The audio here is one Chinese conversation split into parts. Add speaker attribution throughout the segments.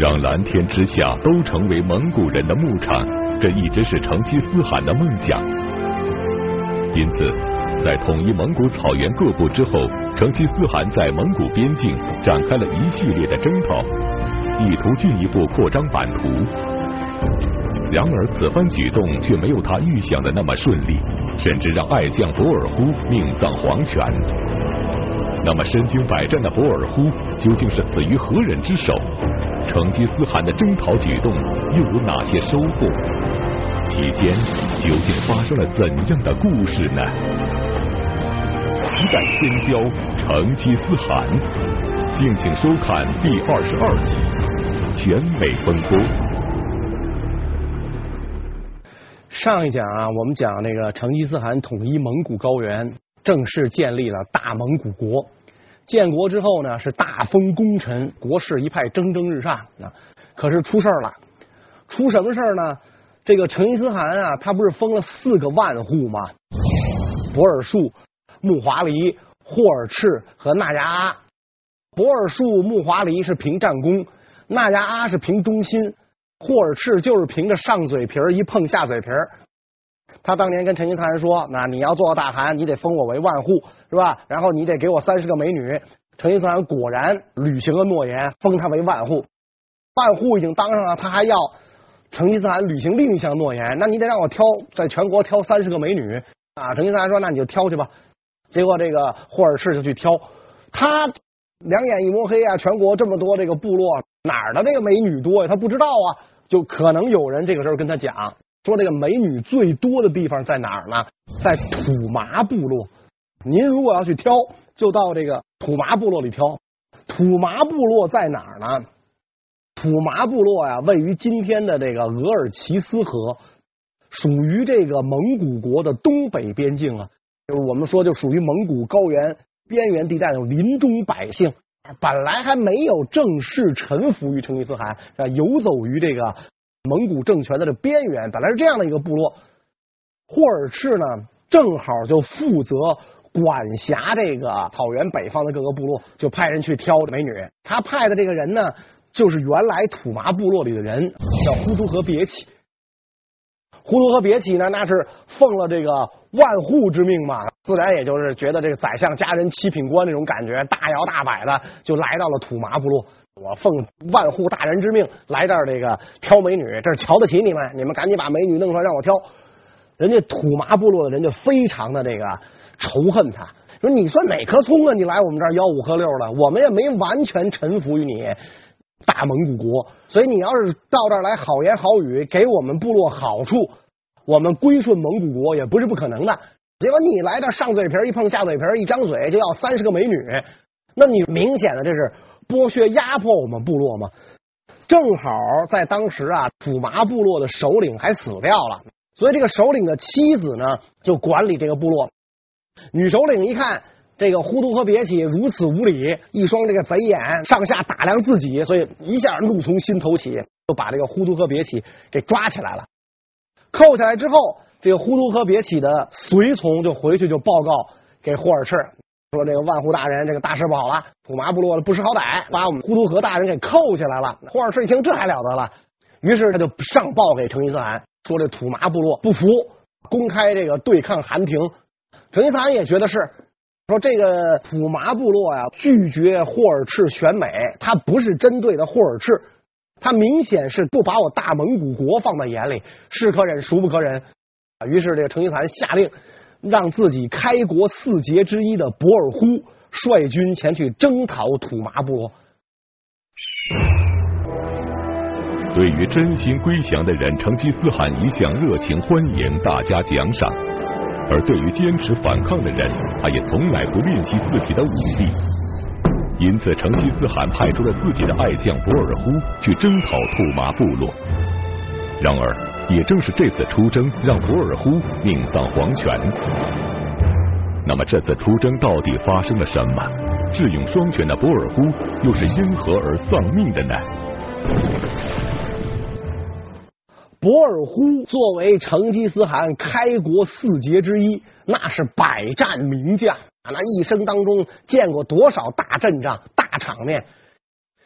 Speaker 1: 让蓝天之下都成为蒙古人的牧场，这一直是成吉思汗的梦想。因此，在统一蒙古草原各部之后，成吉思汗在蒙古边境展开了一系列的征讨，意图进一步扩张版图。然而，此番举动却没有他预想的那么顺利，甚至让爱将博尔忽命丧黄泉。那么，身经百战的博尔忽究竟是死于何人之手？成吉思汗的征讨举动又有哪些收获？期间究竟发生了怎样的故事呢？一代天骄成吉思汗，敬请收看第二十二集《全美风波》。
Speaker 2: 上一讲啊，我们讲那个成吉思汗统一蒙古高原，正式建立了大蒙古国。建国之后呢，是大封功臣，国势一派蒸蒸日上啊。可是出事了，出什么事呢？这个成吉思汗啊，他不是封了四个万户吗？博尔术、木华黎、霍尔赤和纳牙阿。博尔术、木华黎是凭战功，纳牙阿是凭忠心，霍尔赤就是凭着上嘴皮儿一碰下嘴皮儿。他当年跟成吉思汗说：“那你要做大汗，你得封我为万户，是吧？然后你得给我三十个美女。”成吉思汗果然履行了诺言，封他为万户。万户已经当上了，他还要成吉思汗履行另一项诺言，那你得让我挑，在全国挑三十个美女啊！成吉思汗说：“那你就挑去吧。”结果这个霍尔赤就去挑，他两眼一摸黑啊，全国这么多这个部落，哪儿的这个美女多呀？他不知道啊，就可能有人这个时候跟他讲。说这个美女最多的地方在哪儿呢？在土麻部落。您如果要去挑，就到这个土麻部落里挑。土麻部落在哪儿呢？土麻部落呀，位于今天的这个额尔齐斯河，属于这个蒙古国的东北边境啊。就是我们说，就属于蒙古高原边缘地带的林中百姓，本来还没有正式臣服于成吉思汗，啊，游走于这个。蒙古政权的这边缘，本来是这样的一个部落。霍尔赤呢，正好就负责管辖这个草原北方的各个部落，就派人去挑美女。他派的这个人呢，就是原来土麻部落里的人，叫呼图和别起。呼图和别起呢，那是奉了这个万户之命嘛，自然也就是觉得这个宰相家人七品官那种感觉，大摇大摆的就来到了土麻部落。我奉万户大人之命来这儿，这个挑美女，这是瞧得起你们，你们赶紧把美女弄出来让我挑。人家土麻部落的人就非常的这个仇恨他，说你算哪棵葱啊？你来我们这儿吆五喝六的，我们也没完全臣服于你大蒙古国，所以你要是到这儿来好言好语，给我们部落好处，我们归顺蒙古国也不是不可能的。结果你来这上嘴皮一碰下嘴皮一张嘴就要三十个美女，那你明显的这是。剥削压迫我们部落吗？正好在当时啊，土麻部落的首领还死掉了，所以这个首领的妻子呢，就管理这个部落。女首领一看这个呼图和别起如此无礼，一双这个贼眼，上下打量自己，所以一下怒从心头起，就把这个呼图和别起给抓起来了。扣下来之后，这个呼图和别起的随从就回去就报告给霍尔赤。说这个万户大人，这个大事不好了，土麻部落的不识好歹，把我们呼图河大人给扣起来了。霍尔赤一听，这还了得了，于是他就上报给成吉思汗，说这土麻部落不服，公开这个对抗汗廷。成吉思汗也觉得是，说这个土麻部落呀，拒绝霍尔赤选美，他不是针对的霍尔赤，他明显是不把我大蒙古国放在眼里，是可忍，孰不可忍。于是这个成吉思汗下令。让自己开国四杰之一的博尔忽率军前去征讨土麻部落。
Speaker 1: 对于真心归降的人，成吉思汗一向热情欢迎，大家奖赏；而对于坚持反抗的人，他也从来不吝惜自己的武力。因此，成吉思汗派出了自己的爱将博尔忽去征讨土麻部落。然而，也正是这次出征，让博尔忽命丧黄泉。那么，这次出征到底发生了什么？智勇双全的博尔忽又是因何而丧命的呢？
Speaker 2: 博尔忽作为成吉思汗开国四杰之一，那是百战名将啊！那一生当中见过多少大阵仗、大场面？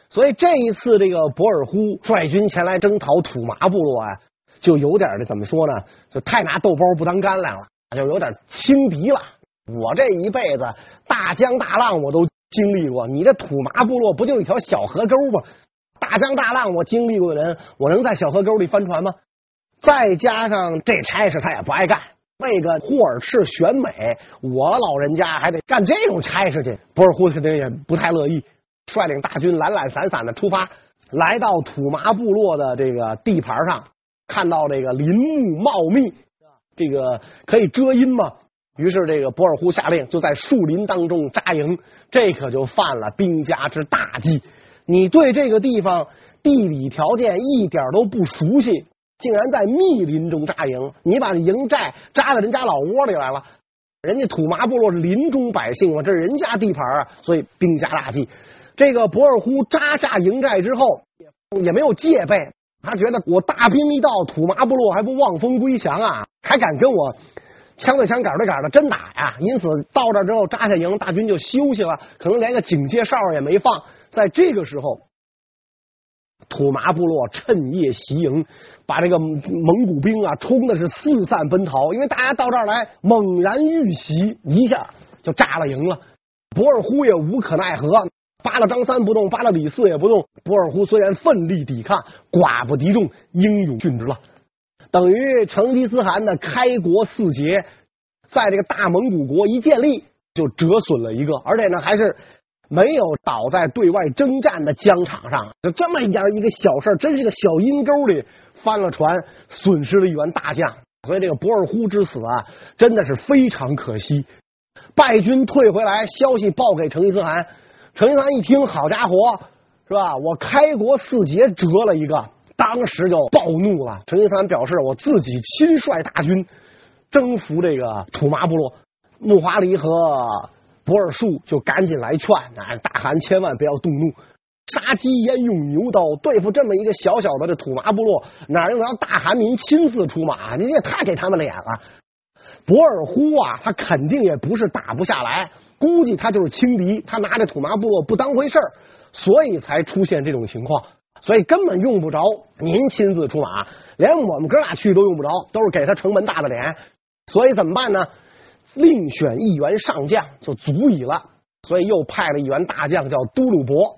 Speaker 2: 所以这一次这个博尔忽率军前来征讨土麻部落啊，就有点的怎么说呢？就太拿豆包不当干粮了，就有点轻敌了。我这一辈子大江大浪我都经历过，你这土麻部落不就一条小河沟吗？大江大浪我经历过的人，我能在小河沟里翻船吗？再加上这差事他也不爱干，为个霍尔赤选美，我老人家还得干这种差事去，博尔忽肯定也不太乐意，率领大军懒懒散散的出发，来到土麻部落的这个地盘上，看到这个林木茂密，这个可以遮阴吗？于是，这个博尔忽下令就在树林当中扎营，这可就犯了兵家之大忌。你对这个地方地理条件一点都不熟悉，竟然在密林中扎营，你把营寨扎到人家老窝里来了。人家土麻部落是林中百姓嘛，这是人家地盘啊，所以兵家大忌。这个博尔忽扎下营寨之后，也没有戒备，他觉得我大兵一到，土麻部落还不望风归降啊，还敢跟我。枪对枪，杆对杆的真打呀！因此到这之后扎下营，大军就休息了，可能连个警戒哨也没放。在这个时候，土麻部落趁夜袭营，把这个蒙古兵啊冲的是四散奔逃。因为大家到这儿来猛然遇袭，一下就炸了营了。博尔忽也无可奈何，扒拉张三不动，扒拉李四也不动。博尔忽虽然奋力抵抗，寡不敌众，英勇殉职了。等于成吉思汗的开国四杰，在这个大蒙古国一建立就折损了一个，而且呢还是没有倒在对外征战的疆场上，就这么一点一个小事，真是个小阴沟里翻了船，损失了一员大将。所以这个博尔忽之死啊，真的是非常可惜。败军退回来，消息报给成吉思汗，成吉思汗一听，好家伙，是吧？我开国四杰折了一个。当时就暴怒了。成吉思汗表示：“我自己亲率大军征服这个土麻部落。”木华黎和博尔术就赶紧来劝：“啊，大汗千万不要动怒，杀鸡焉用牛刀？对付这么一个小小的这土麻部落，哪用得着大汗您亲自出马？您也太给他们脸了。”博尔忽啊，他肯定也不是打不下来，估计他就是轻敌，他拿着土麻部落不当回事儿，所以才出现这种情况。所以根本用不着您亲自出马，连我们哥俩去都用不着，都是给他城门大的脸。所以怎么办呢？另选一员上将就足以了。所以又派了一员大将叫都鲁伯，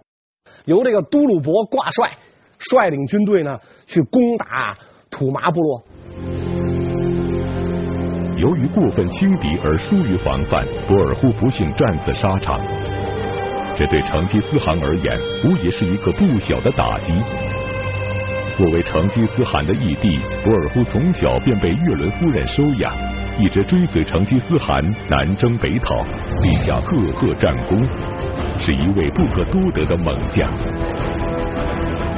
Speaker 2: 由这个都鲁伯挂帅，率领军队呢去攻打土麻部落。
Speaker 1: 由于过分轻敌而疏于防范，博尔忽不幸战死沙场。这对成吉思汗而言，无疑是一个不小的打击。作为成吉思汗的义弟，博尔忽从小便被月伦夫人收养，一直追随成吉思汗南征北讨，立下赫赫战功，是一位不可多得的猛将。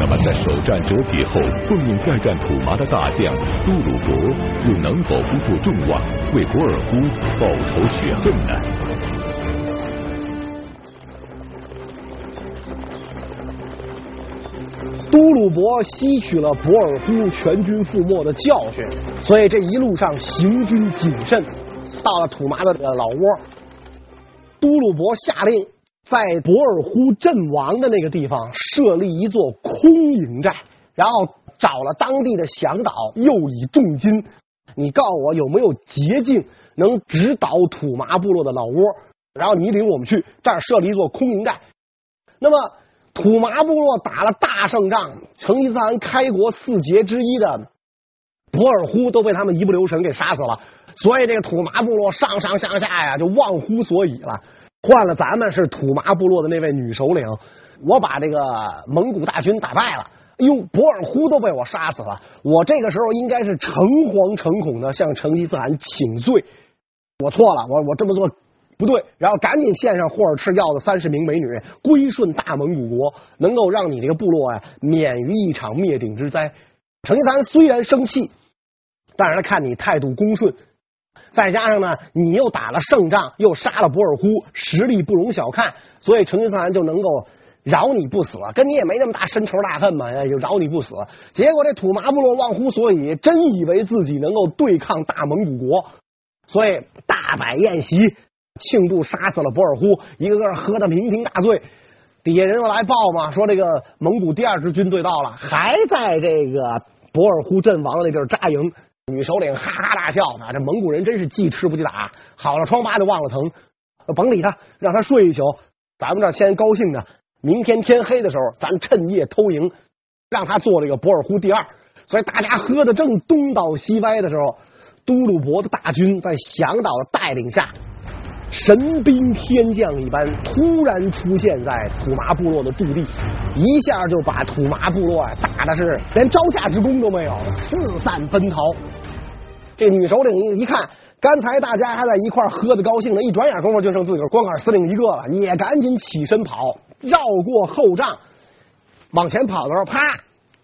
Speaker 1: 那么，在首战折戟后，奉命再战土麻的大将都鲁伯，又能否不负众望，为博尔忽报仇雪恨呢？
Speaker 2: 都鲁伯吸取了博尔忽全军覆没的教训，所以这一路上行军谨慎。到了土麻的老窝，都鲁伯下令在博尔忽阵亡的那个地方设立一座空营寨，然后找了当地的向导，又以重金。你告诉我有没有捷径能直捣土麻部落的老窝？然后你领我们去这儿设立一座空营寨。那么。土麻部落打了大胜仗，成吉思汗开国四杰之一的博尔忽都被他们一不留神给杀死了，所以这个土麻部落上上下下呀就忘乎所以了。换了咱们是土麻部落的那位女首领，我把这个蒙古大军打败了，哎呦，博尔忽都被我杀死了，我这个时候应该是诚惶诚恐的向成吉思汗请罪，我错了，我我这么做。不对，然后赶紧献上霍尔赤要的三十名美女，归顺大蒙古国，能够让你这个部落啊免于一场灭顶之灾。成吉思汗虽然生气，但是他看你态度恭顺，再加上呢，你又打了胜仗，又杀了博尔忽，实力不容小看，所以成吉思汗就能够饶你不死，跟你也没那么大深仇大恨嘛，就饶你不死。结果这土麻部落忘乎所以，真以为自己能够对抗大蒙古国，所以大摆宴席。庆祝杀死了博尔忽，一个个喝的酩酊大醉。底下人又来报嘛，说这个蒙古第二支军队到了，还在这个博尔忽阵亡的那地儿扎营。女首领哈哈大笑啊，这蒙古人真是记吃不记打，好了疮疤就忘了疼，甭理他，让他睡一宿。咱们这先高兴着，明天天黑的时候，咱趁夜偷营，让他做这个博尔忽第二。所以大家喝的正东倒西歪的时候，都鲁伯的大军在响导的带领下。神兵天将一般突然出现在土麻部落的驻地，一下就把土麻部落啊打的是连招架之功都没有，四散奔逃。这女首领一一看，刚才大家还在一块喝的高兴呢，一转眼功夫就剩自个儿光杆司令一个了，也赶紧起身跑，绕过后帐，往前跑的时候，啪，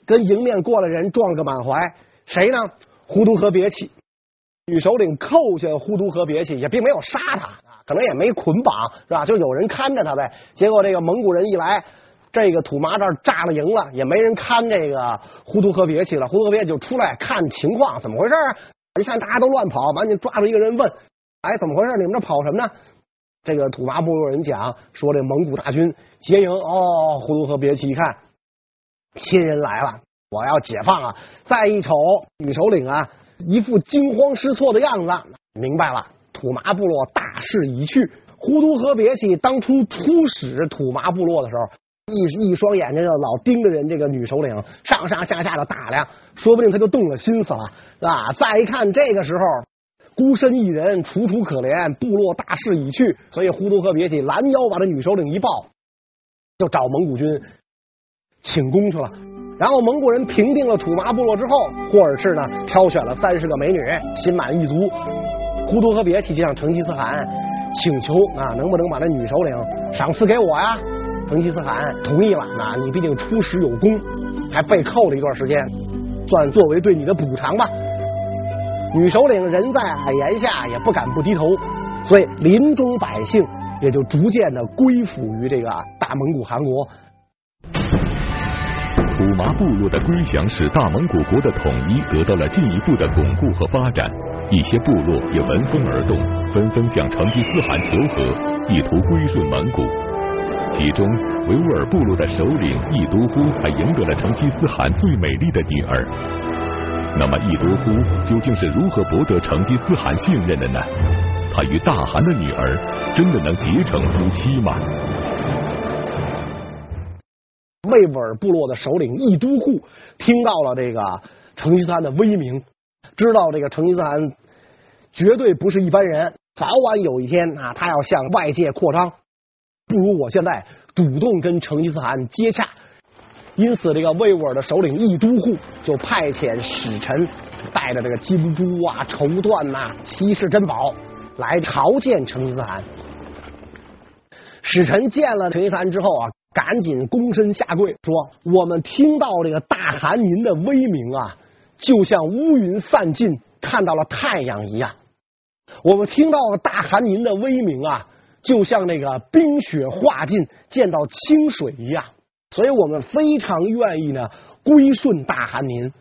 Speaker 2: 跟迎面过来人撞个满怀。谁呢？呼图和别起。女首领扣下呼图和别起，也并没有杀他。可能也没捆绑是吧？就有人看着他呗。结果这个蒙古人一来，这个土麻这儿扎了营了，也没人看这个呼图和别起了。呼图和别起就出来看情况，怎么回事啊？一看大家都乱跑，赶紧抓住一个人问：“哎，怎么回事？你们这跑什么呢？”这个土麻部落人讲说：“这蒙古大军结营。”哦，呼图和别起一看，亲人来了，我要解放啊！再一瞅女首领啊，一副惊慌失措的样子，明白了。土麻部落大势已去，呼图和别起当初出使土麻部落的时候，一一双眼睛就老盯着人这个女首领，上上下下的打量，说不定他就动了心思了，是吧？再一看这个时候孤身一人，楚楚可怜，部落大势已去，所以呼图和别起拦腰把这女首领一抱，就找蒙古军请功去了。然后蒙古人平定了土麻部落之后，霍尔赤呢挑选了三十个美女，心满意足。呼图和别起就向成吉思汗请求啊，能不能把这女首领赏赐给我呀？成吉思汗同意了。那你毕竟出使有功，还被扣了一段时间，算作为对你的补偿吧。女首领人在檐下，也不敢不低头，所以林中百姓也就逐渐的归附于这个大蒙古汗国。
Speaker 1: 土麻部落的归降，使大蒙古国的统一得到了进一步的巩固和发展。一些部落也闻风而动，纷纷向成吉思汗求和，意图归顺蒙古。其中，维吾尔部落的首领亦都忽还赢得了成吉思汗最美丽的女儿。那么，亦都忽究竟是如何博得成吉思汗信任的呢？他与大汗的女儿真的能结成夫妻吗？
Speaker 2: 维吾尔部落的首领亦都护听到了这个成吉思汗的威名。知道这个成吉思汗绝对不是一般人，早晚有一天啊，他要向外界扩张，不如我现在主动跟成吉思汗接洽。因此，这个维吾尔的首领亦都护就派遣使臣，带着这个金珠啊、绸缎呐、稀世珍宝来朝见成吉思汗。使臣见了成吉思汗之后啊，赶紧躬身下跪，说：“我们听到这个大汗您的威名啊。”就像乌云散尽，看到了太阳一样。我们听到了大汗您的威名啊，就像那个冰雪化尽，见到清水一样。所以我们非常愿意呢归顺大汗您。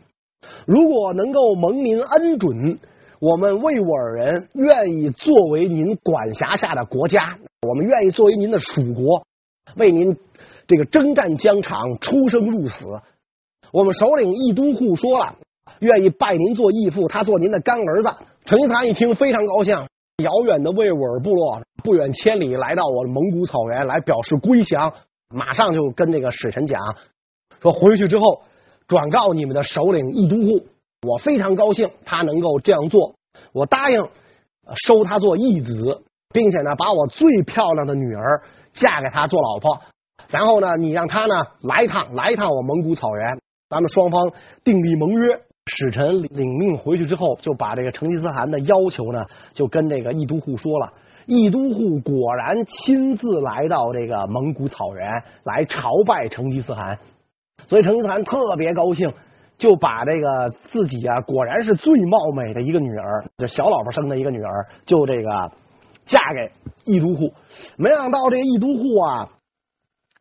Speaker 2: 如果能够蒙您恩准，我们维吾尔人愿意作为您管辖下的国家，我们愿意作为您的属国，为您这个征战疆场，出生入死。我们首领义都护说了。愿意拜您做义父，他做您的干儿子。成吉思汗一听非常高兴，遥远的维吾尔部落不远千里来到我蒙古草原来表示归降，马上就跟那个使臣讲说，回去之后转告你们的首领亦都护，我非常高兴他能够这样做，我答应收他做义子，并且呢把我最漂亮的女儿嫁给他做老婆，然后呢你让他呢来一趟来一趟我蒙古草原，咱们双方订立盟约。使臣领命回去之后，就把这个成吉思汗的要求呢，就跟这个亦都护说了。亦都护果然亲自来到这个蒙古草原来朝拜成吉思汗，所以成吉思汗特别高兴，就把这个自己啊果然是最貌美的一个女儿，就小老婆生的一个女儿，就这个嫁给亦都护。没想到这个亦都护啊，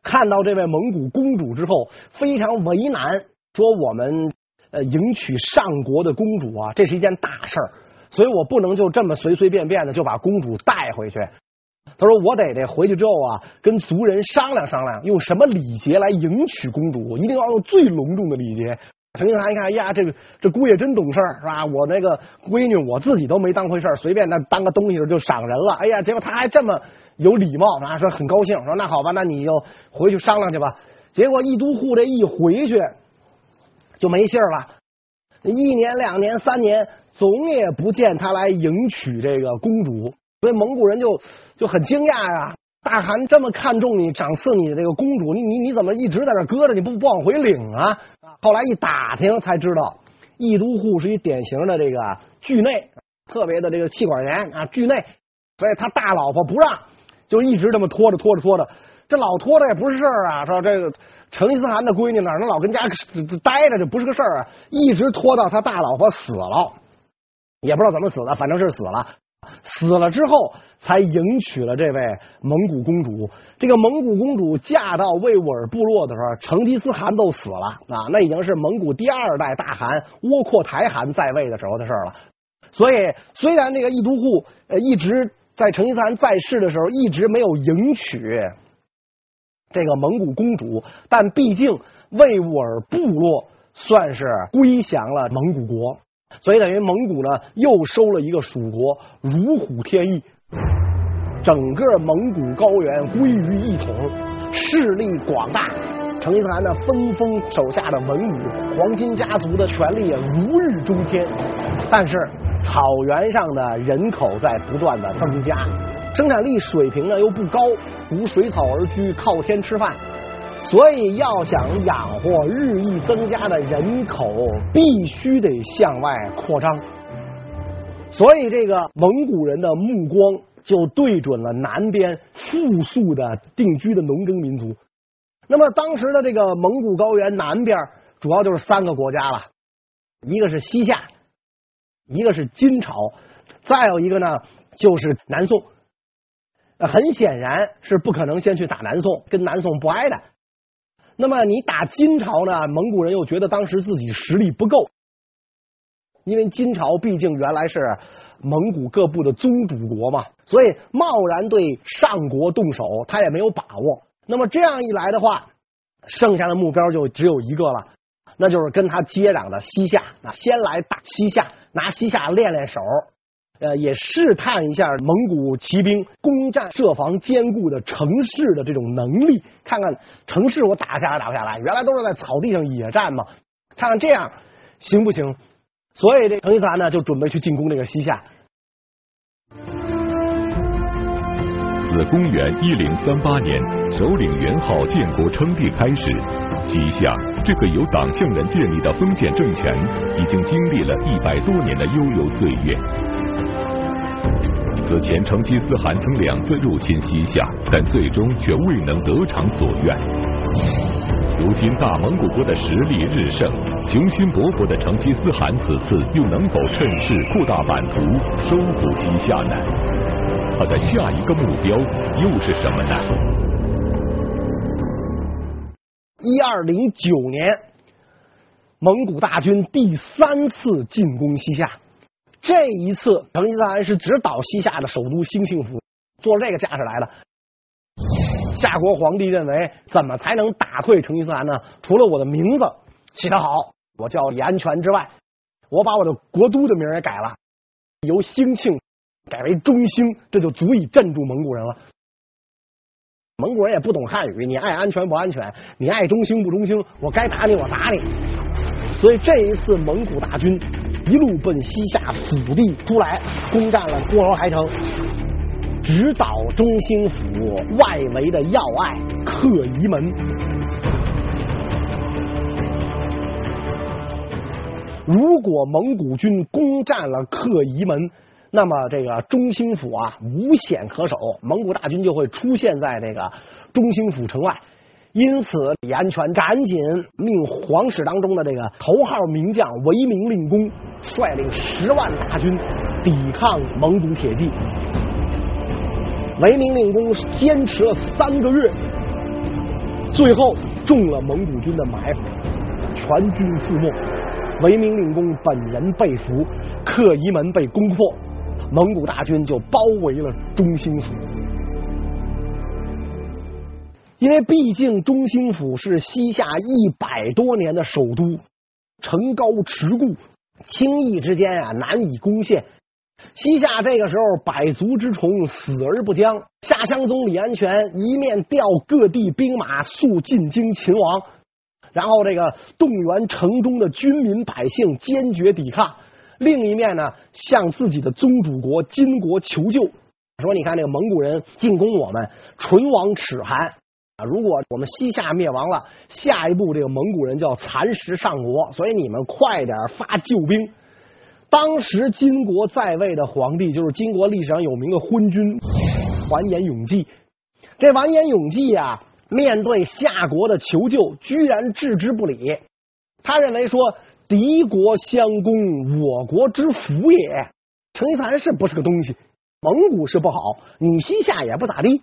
Speaker 2: 看到这位蒙古公主之后，非常为难，说我们。呃，迎娶上国的公主啊，这是一件大事儿，所以我不能就这么随随便便的就把公主带回去。他说：“我得得回去之后啊，跟族人商量商量，用什么礼节来迎娶公主，一定要用最隆重的礼节。”成吉思汗一看，呀，这个这姑爷真懂事儿，是吧？我那个闺女，我自己都没当回事儿，随便那当个东西就赏人了。哎呀，结果他还这么有礼貌，啊，说很高兴，说那好吧，那你就回去商量去吧。结果一都护这一回去就没信儿了，一年、两年、三年，总也不见他来迎娶这个公主。所以蒙古人就就很惊讶呀，大汗这么看重你，赏赐你这个公主，你你你怎么一直在那搁着，你不不往回领啊？后来一打听才知道，议都护是一典型的这个惧内，特别的这个气管炎啊，惧内，所以他大老婆不让，就一直这么拖着拖着拖着，这老拖着也不是事儿啊，说这个成吉思汗的闺女哪能老跟家待着，这不是个事儿啊，一直拖到他大老婆死了，也不知道怎么死的，反正是死了。死了之后，才迎娶了这位蒙古公主。这个蒙古公主嫁到维吾尔部落的时候，成吉思汗都死了啊，那已经是蒙古第二代大汗窝阔台汗在位的时候的事儿了。所以，虽然那个议都护呃一直在成吉思汗在世的时候一直没有迎娶这个蒙古公主，但毕竟维吾尔部落算是归降了蒙古国。所以等于蒙古呢又收了一个属国，如虎添翼，整个蒙古高原归于一统，势力广大。成吉思汗呢分封手下的文武黄金家族的权力也如日中天，但是草原上的人口在不断的增加，生产力水平呢又不高，逐水草而居，靠天吃饭。所以，要想养活日益增加的人口，必须得向外扩张。所以，这个蒙古人的目光就对准了南边富庶的定居的农耕民族。那么，当时的这个蒙古高原南边，主要就是三个国家了：一个是西夏，一个是金朝，再有一个呢就是南宋。很显然是不可能先去打南宋，跟南宋不挨着。那么你打金朝呢？蒙古人又觉得当时自己实力不够，因为金朝毕竟原来是蒙古各部的宗主国嘛，所以贸然对上国动手，他也没有把握。那么这样一来的话，剩下的目标就只有一个了，那就是跟他接壤的西夏。那先来打西夏，拿西夏练练手。呃，也试探一下蒙古骑兵攻占设防坚固的城市的这种能力，看看城市我打下来打不下来。原来都是在草地上野战嘛，看看这样行不行？所以这成吉思汗呢就准备去进攻这个西夏。
Speaker 1: 自公元一零三八年首领元昊建国称帝开始，西夏这个由党项人建立的封建政权，已经经历了一百多年的悠悠岁月。此前，成吉思汗曾两次入侵西夏，但最终却未能得偿所愿。如今大蒙古国的实力日盛，雄心勃勃的成吉思汗此次又能否趁势扩大版图，收复西夏呢？他的下一个目标又是什么呢？
Speaker 2: 一二零九年，蒙古大军第三次进攻西夏。这一次，成吉思汗是直捣西夏的首都兴庆府，坐这个架势来的。夏国皇帝认为，怎么才能打退成吉思汗呢？除了我的名字起得好，我叫李安全之外，我把我的国都的名也改了，由兴庆改为中兴，这就足以镇住蒙古人了。蒙古人也不懂汉语，你爱安全不安全，你爱中兴不中兴，我该打你我打你。所以这一次蒙古大军。一路奔西夏腹地突来，攻占了郭罗台城，直捣中兴府外围的要隘克夷门。如果蒙古军攻占了克夷门，那么这个中兴府啊无险可守，蒙古大军就会出现在这个中兴府城外。因此，李安全赶紧命皇室当中的这个头号名将韦明令公率领十万大军抵抗蒙古铁骑。韦明令公坚持了三个月，最后中了蒙古军的埋伏，全军覆没。韦明令公本人被俘，克夷门被攻破，蒙古大军就包围了中兴府。因为毕竟中兴府是西夏一百多年的首都，城高池固，轻易之间啊难以攻陷。西夏这个时候百足之虫，死而不僵。夏襄宗李安全一面调各地兵马速进京擒王，然后这个动员城中的军民百姓坚决抵抗。另一面呢，向自己的宗主国金国求救，说：“你看，这个蒙古人进攻我们，唇亡齿寒啊！如果我们西夏灭亡了，下一步这个蒙古人就要蚕食上国，所以你们快点发救兵。”当时金国在位的皇帝就是金国历史上有名的昏君完颜永济。这完颜永济啊，面对夏国的求救，居然置之不理。他认为说。敌国相攻，我国之福也。成吉思汗是不是个东西？蒙古是不好，你西夏也不咋地，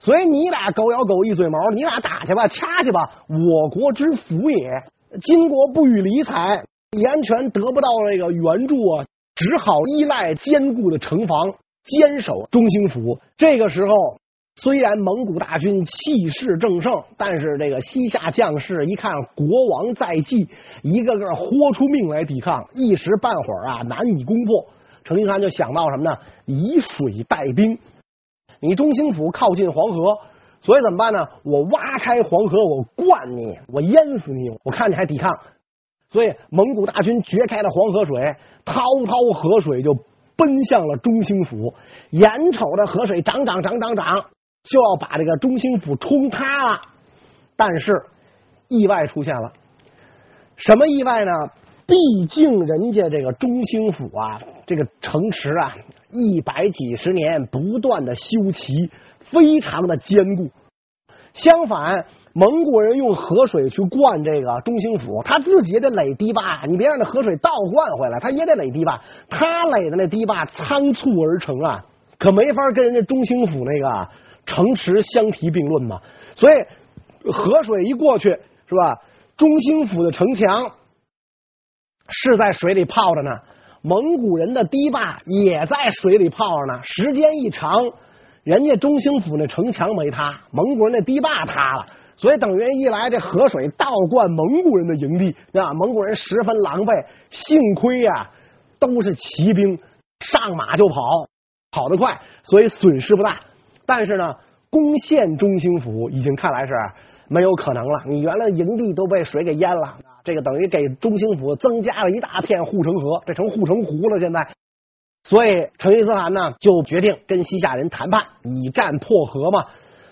Speaker 2: 所以你俩狗咬狗一嘴毛，你俩打去吧，掐去吧，我国之福也。金国不予理睬，李安全得不到这个援助啊，只好依赖坚固的城防，坚守中兴府。这个时候。虽然蒙古大军气势正盛，但是这个西夏将士一看国王在即，一个个豁出命来抵抗，一时半会儿啊难以攻破。成吉思汗就想到什么呢？以水代兵。你中兴府靠近黄河，所以怎么办呢？我挖开黄河，我灌你，我淹死你，我看你还抵抗。所以蒙古大军掘开了黄河水，滔滔河水就奔向了中兴府。眼瞅着河水涨涨涨涨涨。就要把这个中兴府冲塌了，但是意外出现了。什么意外呢？毕竟人家这个中兴府啊，这个城池啊，一百几十年不断的修齐，非常的坚固。相反，蒙古人用河水去灌这个中兴府，他自己也得垒堤坝。你别让那河水倒灌回来，他也得垒堤坝。他垒的那堤坝仓促而成啊，可没法跟人家中兴府那个。城池相提并论嘛，所以河水一过去是吧？中兴府的城墙是在水里泡着呢，蒙古人的堤坝也在水里泡着呢。时间一长，人家中兴府那城墙没塌，蒙古人那堤坝塌了，所以等于一来这河水倒灌蒙古人的营地，啊，蒙古人十分狼狈。幸亏呀、啊，都是骑兵，上马就跑，跑得快，所以损失不大。但是呢，攻陷中兴府已经看来是没有可能了。你原来营地都被水给淹了，这个等于给中兴府增加了一大片护城河，这成护城湖了。现在，所以成吉思汗呢就决定跟西夏人谈判，以战破和嘛。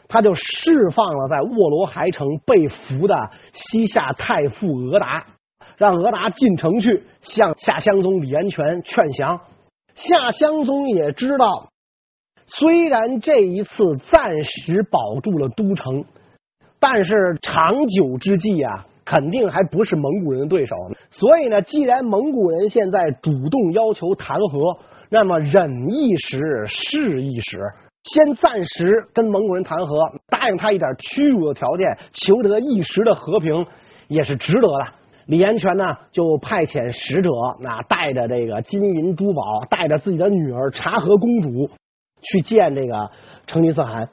Speaker 2: 他就释放了在卧罗海城被俘的西夏太傅额达，让额达进城去向夏襄宗李安全劝降。夏襄宗也知道。虽然这一次暂时保住了都城，但是长久之计啊，肯定还不是蒙古人的对手。所以呢，既然蒙古人现在主动要求谈和，那么忍一时是一时，先暂时跟蒙古人谈和，答应他一点屈辱的条件，求得一时的和平，也是值得的。李延全呢，就派遣使者，那带着这个金银珠宝，带着自己的女儿察合公主。去见这个成吉思汗，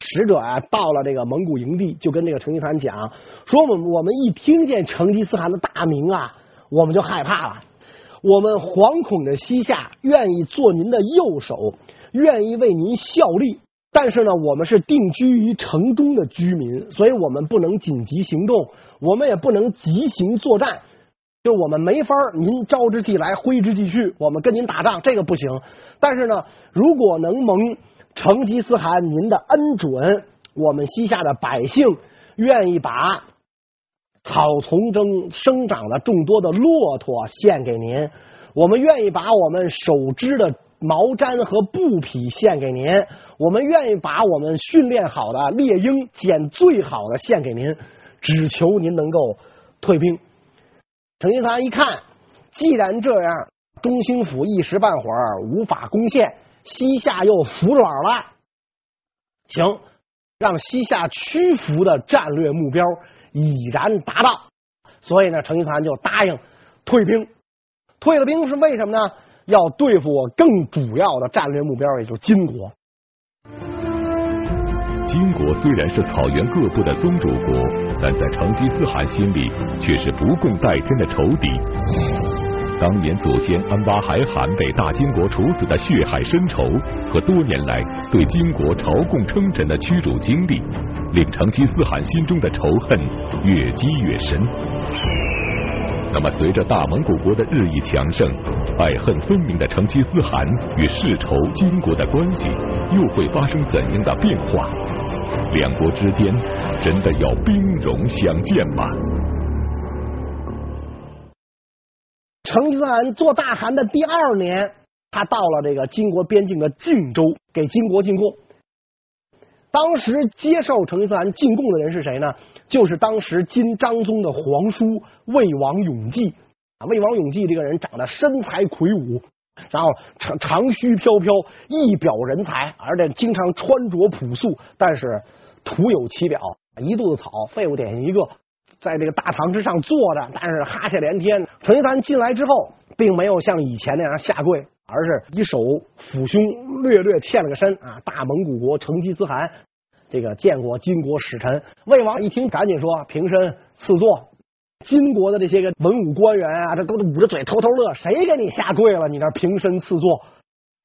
Speaker 2: 使者啊到了这个蒙古营地，就跟这个成吉思汗讲说：“我们我们一听见成吉思汗的大名啊，我们就害怕了。我们惶恐的西夏愿意做您的右手，愿意为您效力。但是呢，我们是定居于城中的居民，所以我们不能紧急行动，我们也不能急行作战。”就我们没法您召之即来，挥之即去，我们跟您打仗这个不行。但是呢，如果能蒙成吉思汗您的恩准，我们西夏的百姓愿意把草丛中生长的众多的骆驼献给您，我们愿意把我们手织的毛毡和布匹献给您，我们愿意把我们训练好的猎鹰捡最好的献给您，只求您能够退兵。成吉思汗一看，既然这样，中兴府一时半会儿无法攻陷，西夏又服软了，行，让西夏屈服的战略目标已然达到，所以呢，成吉思汗就答应退兵。退了兵是为什么呢？要对付我更主要的战略目标，也就是金国。
Speaker 1: 金国虽然是草原各部的宗主国，但在成吉思汗心里却是不共戴天的仇敌。当年祖先安巴海罕被大金国处死的血海深仇，和多年来对金国朝贡称臣的屈辱经历，令成吉思汗心中的仇恨越积越深。那么，随着大蒙古国的日益强盛，爱恨分明的成吉思汗与世仇金国的关系又会发生怎样的变化？两国之间真的要兵戎相见吗？
Speaker 2: 成吉思汗做大汗的第二年，他到了这个金国边境的靖州，给金国进贡。当时接受成吉思汗进贡的人是谁呢？就是当时金章宗的皇叔魏王永济。魏王永济这个人长得身材魁梧，然后长长须飘飘，一表人才，而且经常穿着朴素，但是徒有其表，一肚子草，废物典型一个，在这个大堂之上坐着，但是哈欠连天。成吉思汗进来之后，并没有像以前那样下跪，而是一手抚胸，略略欠了个身啊。大蒙古国成吉思汗。这个见过金国使臣，魏王一听，赶紧说平身赐座。金国的这些个文武官员啊，这都捂着嘴偷偷乐，谁给你下跪了？你那平身赐座。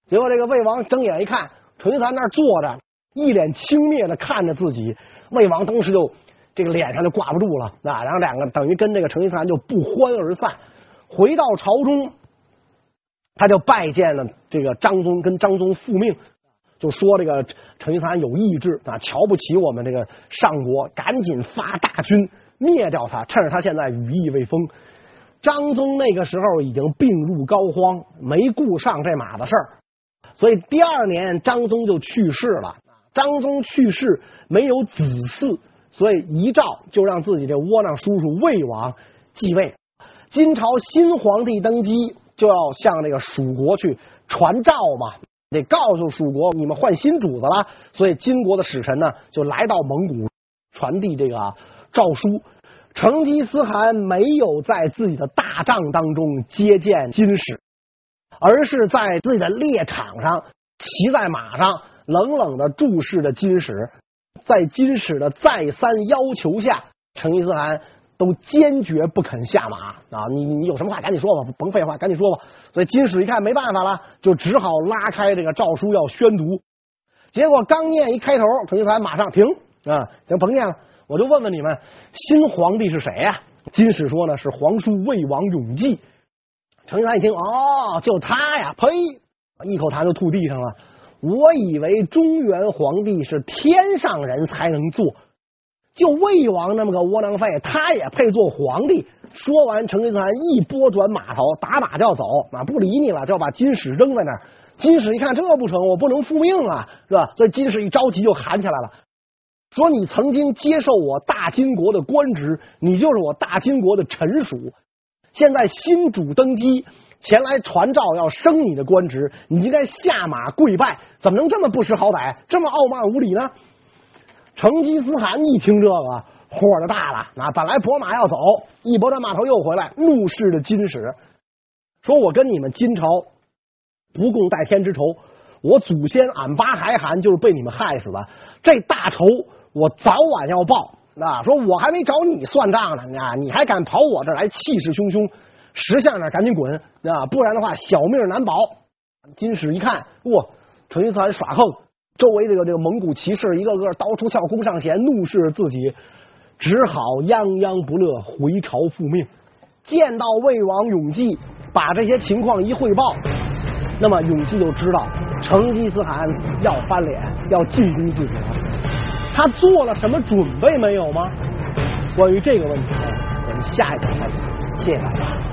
Speaker 2: 结果这个魏王睁眼一看，成吉思汗那坐着，一脸轻蔑的看着自己。魏王当时就这个脸上就挂不住了啊，然后两个等于跟这个成吉思汗就不欢而散。回到朝中，他就拜见了这个张宗，跟张宗复命。就说这个成吉思汗有意志啊，瞧不起我们这个上国，赶紧发大军灭掉他，趁着他现在羽翼未丰。张宗那个时候已经病入膏肓，没顾上这码子事儿，所以第二年张宗就去世了。张宗去世没有子嗣，所以遗诏就让自己这窝囊叔叔魏王继位。金朝新皇帝登基，就要向这个蜀国去传诏嘛。得告诉蜀国，你们换新主子了。所以金国的使臣呢，就来到蒙古传递这个诏书。成吉思汗没有在自己的大帐当中接见金使，而是在自己的猎场上骑在马上，冷冷的注视着金使。在金使的再三要求下，成吉思汗。都坚决不肯下马啊！你你有什么话赶紧说吧，甭废话，赶紧说吧。所以金使一看没办法了，就只好拉开这个诏书要宣读。结果刚念一开头，成吉思汗马上停啊，行，甭念了，我就问问你们，新皇帝是谁呀、金使说呢，是皇叔魏王永济。成吉思汗一听，哦，就他呀！呸，一口痰就吐地上了。我以为中原皇帝是天上人才能做。就魏王那么个窝囊废，他也配做皇帝？说完，成吉思汗一拨转马头，打马就要走，啊，不理你了，就要把金使扔在那儿。金使一看这不成，我不能复命啊，是吧？所以金使一着急就喊起来了，说：“你曾经接受我大金国的官职，你就是我大金国的臣属。现在新主登基，前来传召要升你的官职，你应该下马跪拜，怎么能这么不识好歹，这么傲慢无礼呢？”成吉思汗一听这个，火就大了。啊，本来拨马要走，一拨转马头又回来，怒视着金使，说：“我跟你们金朝不共戴天之仇，我祖先俺巴海汗就是被你们害死的，这大仇我早晚要报。那，说我还没找你算账呢，啊，你还敢跑我这来，气势汹汹，识相点，赶紧滚，啊，不然的话小命难保。”金使一看，哇，成吉思汗耍横。周围这个这个蒙古骑士一个个刀出鞘，弓上弦，怒视自己，只好泱泱不乐，回朝复命。见到魏王永济，把这些情况一汇报，那么永济就知道成吉思汗要翻脸，要进攻自己了。他做了什么准备没有吗？关于这个问题，我们下一讲再讲。谢谢大家。